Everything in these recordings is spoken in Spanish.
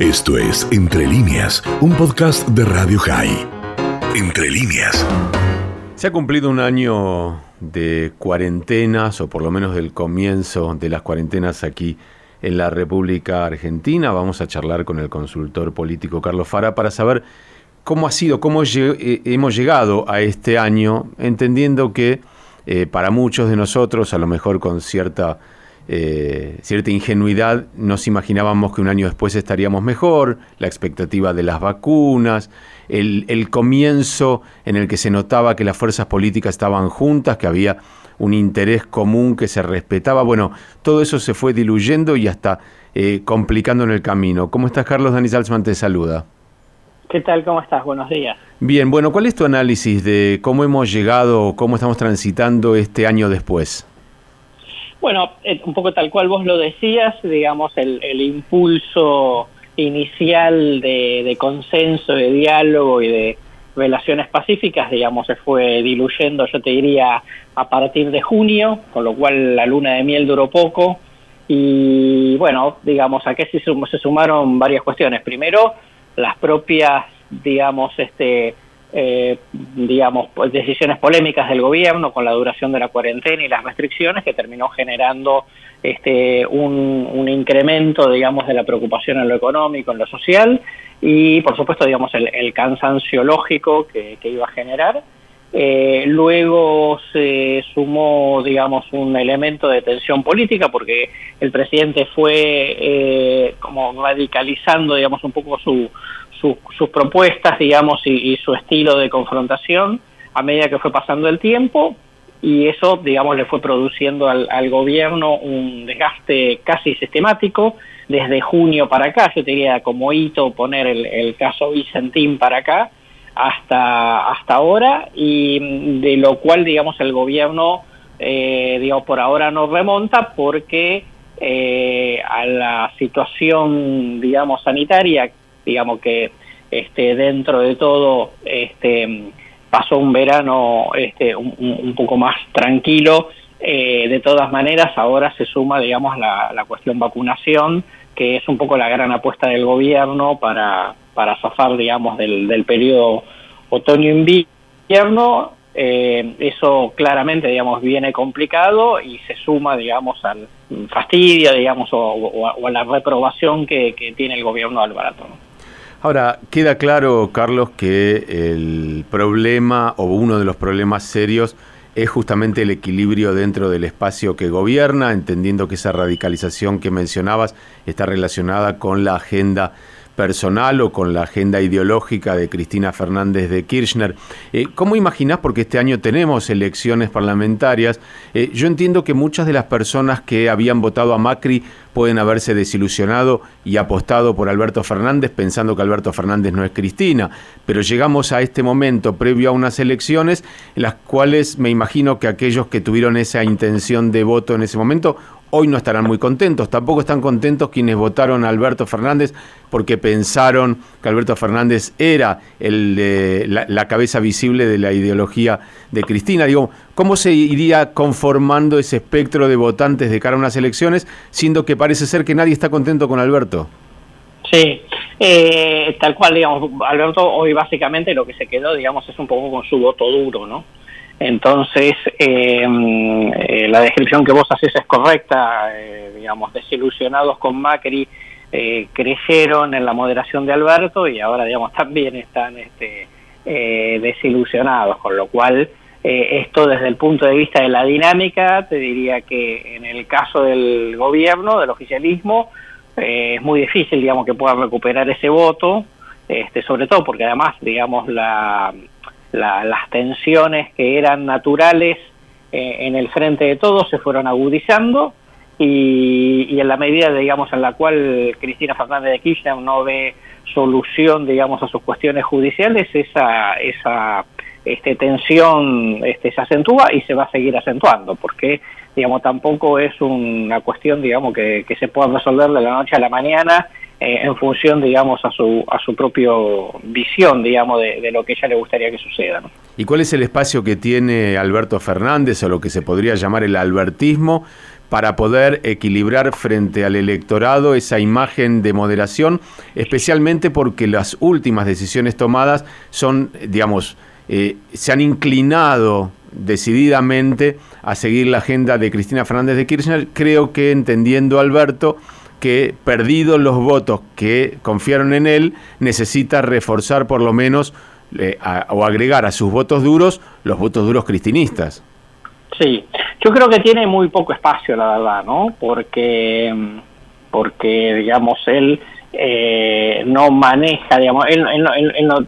Esto es Entre líneas, un podcast de Radio High. Entre líneas. Se ha cumplido un año de cuarentenas, o por lo menos del comienzo de las cuarentenas aquí en la República Argentina. Vamos a charlar con el consultor político Carlos Fara para saber cómo ha sido, cómo eh, hemos llegado a este año, entendiendo que eh, para muchos de nosotros, a lo mejor con cierta eh, cierta ingenuidad, nos imaginábamos que un año después estaríamos mejor, la expectativa de las vacunas, el, comienzo en el que se notaba que las fuerzas políticas estaban juntas, que había un interés común que se respetaba. Bueno, todo eso se fue diluyendo y hasta eh, complicando en el camino. ¿Cómo estás, Carlos? Dani Salzman te saluda. ¿Qué tal? ¿Cómo estás? Buenos días. Bien, bueno, ¿cuál es tu análisis de cómo hemos llegado, cómo estamos transitando este año después? Bueno, eh, un poco tal cual vos lo decías, digamos, el, impulso inicial de, consenso, de diálogo y de relaciones pacíficas, digamos, se fue diluyendo, yo te diría, a partir de junio, con lo cual la luna de miel duró poco. Y bueno, digamos, a qué se, se sumaron varias cuestiones. Primero, las propias, digamos, este, eh, digamos, decisiones polémicas del gobierno con la duración de la cuarentena y las restricciones que terminó generando este, un, incremento, digamos, de la preocupación en lo económico, en lo social y, por supuesto, digamos, el, cansancio lógico que, iba a generar. Eh, luego se sumó, digamos, un elemento de tensión política porque el presidente fue eh, como radicalizando, digamos, un poco su, sus propuestas, digamos, y, su estilo de confrontación a medida que fue pasando el tiempo y eso, digamos, le fue produciendo al, gobierno un desgaste casi sistemático desde junio para acá, yo diría como hito poner el, caso Vicentín para acá hasta, hasta ahora y de lo cual, digamos, el gobierno, eh, digamos, por ahora no remonta porque eh, a la situación, digamos, sanitaria digamos que este, dentro de todo este, pasó un verano este, un, poco más tranquilo. Eh, de todas maneras, ahora se suma, digamos, la, la, cuestión vacunación, que es un poco la gran apuesta del gobierno para, para zafar, digamos, del, del periodo otoño-invierno. Eh, eso claramente, digamos, viene complicado y se suma, digamos, al fastidio, digamos, o, a la reprobación que, que tiene el gobierno de Alvarado. Ahora, queda claro, Carlos, que el problema o uno de los problemas serios es justamente el equilibrio dentro del espacio que gobierna, entendiendo que esa radicalización que mencionabas está relacionada con la agenda personal o con la agenda ideológica de Cristina Fernández de Kirchner. Eh, ¿Cómo imaginás? Porque este año tenemos elecciones parlamentarias. Eh, yo entiendo que muchas de las personas que habían votado a Macri pueden haberse desilusionado y apostado por Alberto Fernández pensando que Alberto Fernández no es Cristina, pero llegamos a este momento previo a unas elecciones en las cuales me imagino que aquellos que tuvieron esa intención de voto en ese momento hoy no estarán muy contentos. Tampoco están contentos quienes votaron a Alberto Fernández porque pensaron que Alberto Fernández era el, la, cabeza visible de la ideología de Cristina. Digo, ¿cómo se iría conformando ese espectro de votantes de cara a unas elecciones, siendo que parece ser que nadie está contento con Alberto? Sí, eh, tal cual, digamos, Alberto hoy básicamente lo que se quedó, digamos, es un poco con su voto duro, ¿no? Entonces, em, eh, la descripción que vos haces es correcta, eh, digamos, desilusionados con Macri eh, crecieron en la moderación de Alberto y ahora, digamos, también están este, desilusionados, con lo cual esto desde el punto de vista de la dinámica, te diría que en el caso del gobierno, del oficialismo, es muy difícil, digamos, que puedan recuperar ese voto, este, sobre todo porque además, digamos, la las tensiones que eran naturales eh, en el frente de todos se fueron agudizando y, en la medida, digamos, en la cual Cristina Fernández de Kirchner no ve solución, digamos, a sus cuestiones judiciales, esa, esa este, tensión este, se acentúa y se va a seguir acentuando, porque, digamos, tampoco es una cuestión, digamos, que, que se pueda resolver de la noche a la mañana eh, en función, digamos, a su, a su propio visión, digamos, de, lo que ella le gustaría que suceda. ¿Y cuál es el espacio que tiene Alberto Fernández o lo que se podría llamar el albertismo para poder equilibrar frente al electorado esa imagen de moderación, especialmente porque las últimas decisiones tomadas son, digamos, eh, se han inclinado decididamente a seguir la agenda de Cristina Fernández de Kirchner, creo que entendiendo Alberto que perdidos los votos que confiaron en él, necesita reforzar por lo menos eh, o agregar a sus votos duros los votos duros cristinistas. Sí, yo creo que tiene muy poco espacio, la verdad, ¿no? Porque, porque digamos, él eh, no maneja, digamos, él,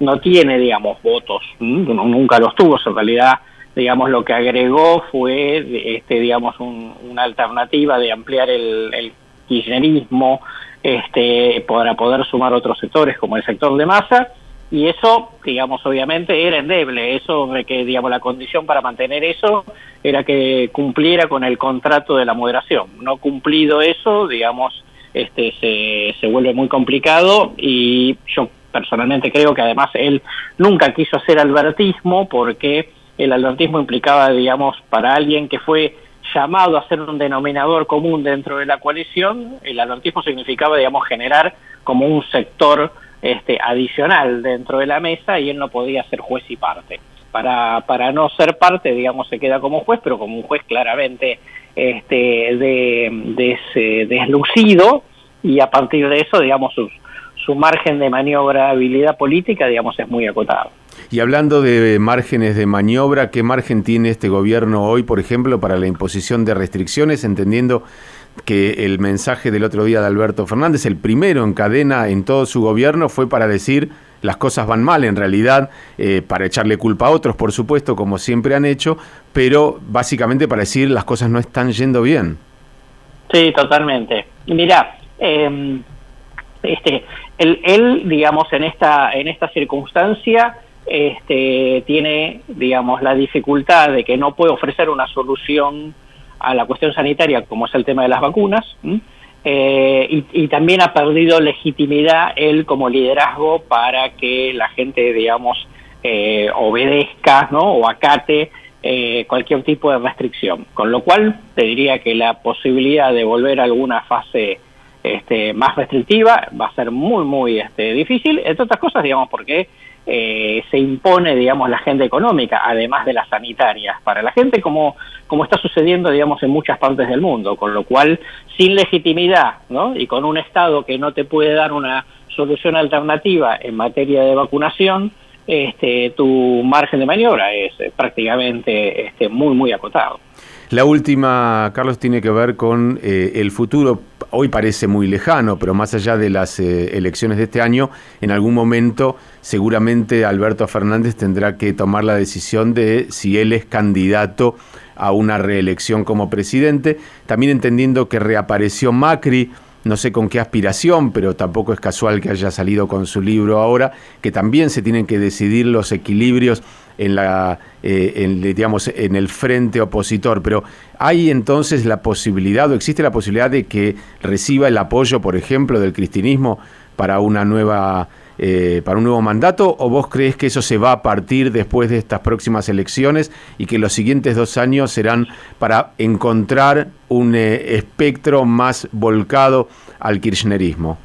no, tiene, digamos, votos, nunca los tuvo, en realidad, digamos, lo que agregó fue, este, digamos, una alternativa de ampliar el kirchnerismo este, para poder sumar otros sectores como el sector de masa y eso, digamos, obviamente era endeble, eso de que, digamos, la condición para mantener eso era que cumpliera con el contrato de la moderación. No cumplido eso, digamos, este se, se vuelve muy complicado y yo personalmente creo que además él nunca quiso hacer albertismo porque el albertismo implicaba, digamos, para alguien que fue llamado a ser un denominador común dentro de la coalición, el albertismo significaba, digamos, generar como un sector este, adicional dentro de la mesa y él no podía ser juez y parte. Para, para no ser parte, digamos, se queda como juez, pero como un juez claramente este, de, deslucido y a partir de eso, digamos, su, su margen de maniobra, habilidad política, digamos, es muy acotado. Y hablando de márgenes de maniobra, ¿qué margen tiene este gobierno hoy, por ejemplo, para la imposición de restricciones, entendiendo que el mensaje del otro día de Alberto Fernández, el primero en cadena en todo su gobierno, fue para decir las cosas van mal en realidad, eh, para echarle culpa a otros, por supuesto, como siempre han hecho, pero básicamente para decir las cosas no están yendo bien. Sí, totalmente. Y mira, em, este, él, él, digamos, en esta, en esta circunstancia, este, tiene, digamos, la dificultad de que no puede ofrecer una solución a la cuestión sanitaria, como es el tema de las vacunas, eh, y, también ha perdido legitimidad él como liderazgo para que la gente, digamos, eh, obedezca ¿no? o acate eh, cualquier tipo de restricción. Con lo cual, te diría que la posibilidad de volver a alguna fase este, más restrictiva va a ser muy, muy este, difícil, entre otras cosas, digamos, porque eh, se impone, digamos, la agenda económica, además de las sanitarias, para la gente como, como está sucediendo, digamos, en muchas partes del mundo, con lo cual, sin legitimidad, ¿no? Y con un Estado que no te puede dar una solución alternativa en materia de vacunación, este, tu margen de maniobra es eh, prácticamente este, muy, muy acotado. La última, Carlos, tiene que ver con eh, el futuro. Hoy parece muy lejano, pero más allá de las eh, elecciones de este año, en algún momento seguramente Alberto Fernández tendrá que tomar la decisión de si él es candidato a una reelección como presidente, también entendiendo que reapareció Macri, no sé con qué aspiración, pero tampoco es casual que haya salido con su libro ahora, que también se tienen que decidir los equilibrios en la eh, digamos en el frente opositor pero hay entonces la posibilidad o existe la posibilidad de que reciba el apoyo por ejemplo del cristianismo para una nueva eh, para un nuevo mandato o vos crees que eso se va a partir después de estas próximas elecciones y que los siguientes dos años serán para encontrar un eh, espectro más volcado al kirchnerismo?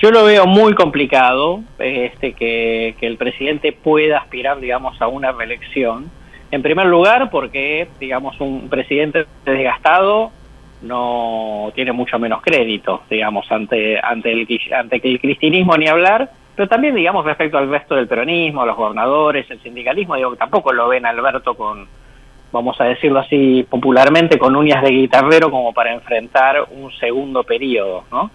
Yo lo veo muy complicado este, que, el presidente pueda aspirar, digamos, a una reelección. En primer lugar, porque, digamos, un presidente desgastado no tiene mucho menos crédito, digamos, ante, ante, el, ante el cristianismo ni hablar, pero también, digamos, respecto al resto del peronismo, los gobernadores, el sindicalismo, digo que tampoco lo ven Alberto con, vamos a decirlo así popularmente, con uñas de guitarrero como para enfrentar un segundo periodo, ¿no?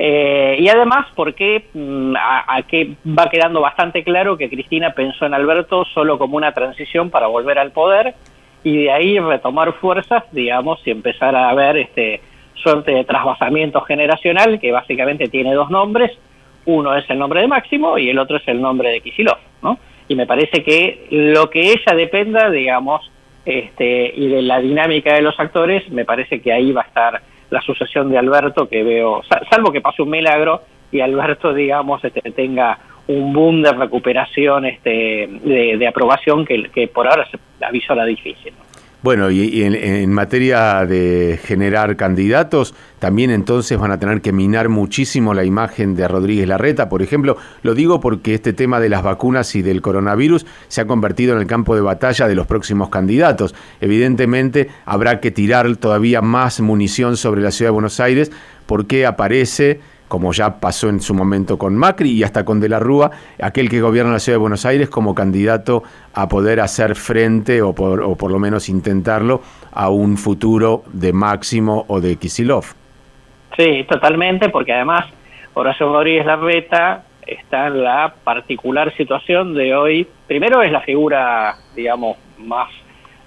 Eh, y además porque mm, a, que va quedando bastante claro que Cristina pensó en Alberto solo como una transición para volver al poder y de ahí retomar fuerzas, digamos, y empezar a ver este suerte de trasvasamiento generacional que básicamente tiene dos nombres, uno es el nombre de Máximo y el otro es el nombre de Kisilov, ¿no? Y me parece que lo que ella dependa, digamos, este, y de la dinámica de los actores, me parece que ahí va a estar la sucesión de Alberto que veo, salvo que pase un milagro y Alberto, digamos, este, tenga un boom de recuperación este, de, aprobación que, que, por ahora se la difícil. Bueno, y, en, materia de generar candidatos, también entonces van a tener que minar muchísimo la imagen de Rodríguez Larreta, por ejemplo. Lo digo porque este tema de las vacunas y del coronavirus se ha convertido en el campo de batalla de los próximos candidatos. Evidentemente habrá que tirar todavía más munición sobre la ciudad de Buenos Aires porque aparece como ya pasó en su momento con Macri y hasta con De la Rúa, aquel que gobierna la ciudad de Buenos Aires como candidato a poder hacer frente o por, lo menos intentarlo a un futuro de Máximo o de Kisilov. Sí, totalmente, porque además Horacio Rodríguez Larreta está en la particular situación de hoy, primero es la figura, digamos, más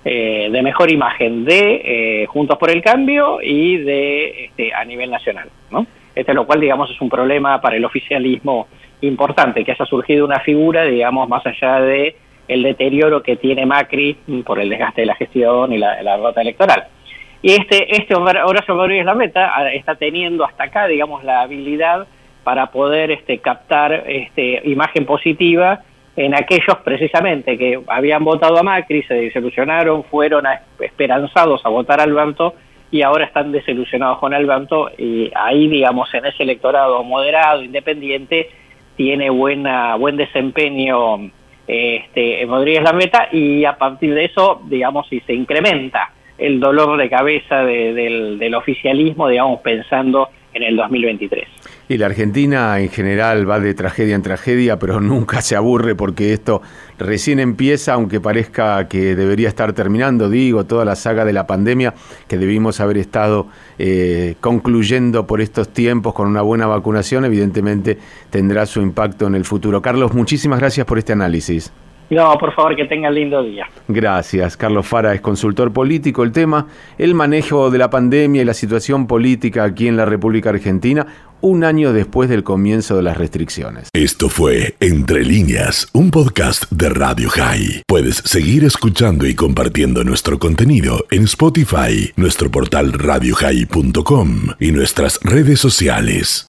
eh, de mejor imagen de eh, Juntos por el Cambio y de este, a nivel nacional, ¿no? Este, lo cual, digamos, es un problema para el oficialismo importante, que haya surgido una figura, digamos, más allá de el deterioro que tiene Macri por el desgaste de la gestión y la, la derrota electoral. Y este, este Horacio Rodríguez Larreta ah, está teniendo hasta acá, digamos, la habilidad para poder este, captar este, imagen positiva en aquellos precisamente que habían votado a Macri, se desilusionaron, fueron esperanzados a votar a Alberto y ahora están desilusionados con Alberto y ahí, digamos, en ese electorado moderado, independiente, tiene buena buen desempeño este, Rodríguez Larreta y a partir de eso, digamos, si se incrementa el dolor de cabeza del oficialismo, digamos, pensando en el 2023. Y la Argentina en general va de tragedia en tragedia, pero nunca se aburre porque esto recién empieza, aunque parezca que debería estar terminando, digo, toda la saga de la pandemia que debimos haber estado eh, concluyendo por estos tiempos con una buena vacunación, evidentemente tendrá su impacto en el futuro. Carlos, muchísimas gracias por este análisis. No, por favor, que tengan lindo día. Gracias. Carlos Fara es consultor político. El tema, el manejo de la pandemia y la situación política aquí en la República Argentina, un año después del comienzo de las restricciones. Esto fue Entre líneas, un podcast de Radio High. Puedes seguir escuchando y compartiendo nuestro contenido en Spotify, nuestro portal radiohigh.com y nuestras redes sociales.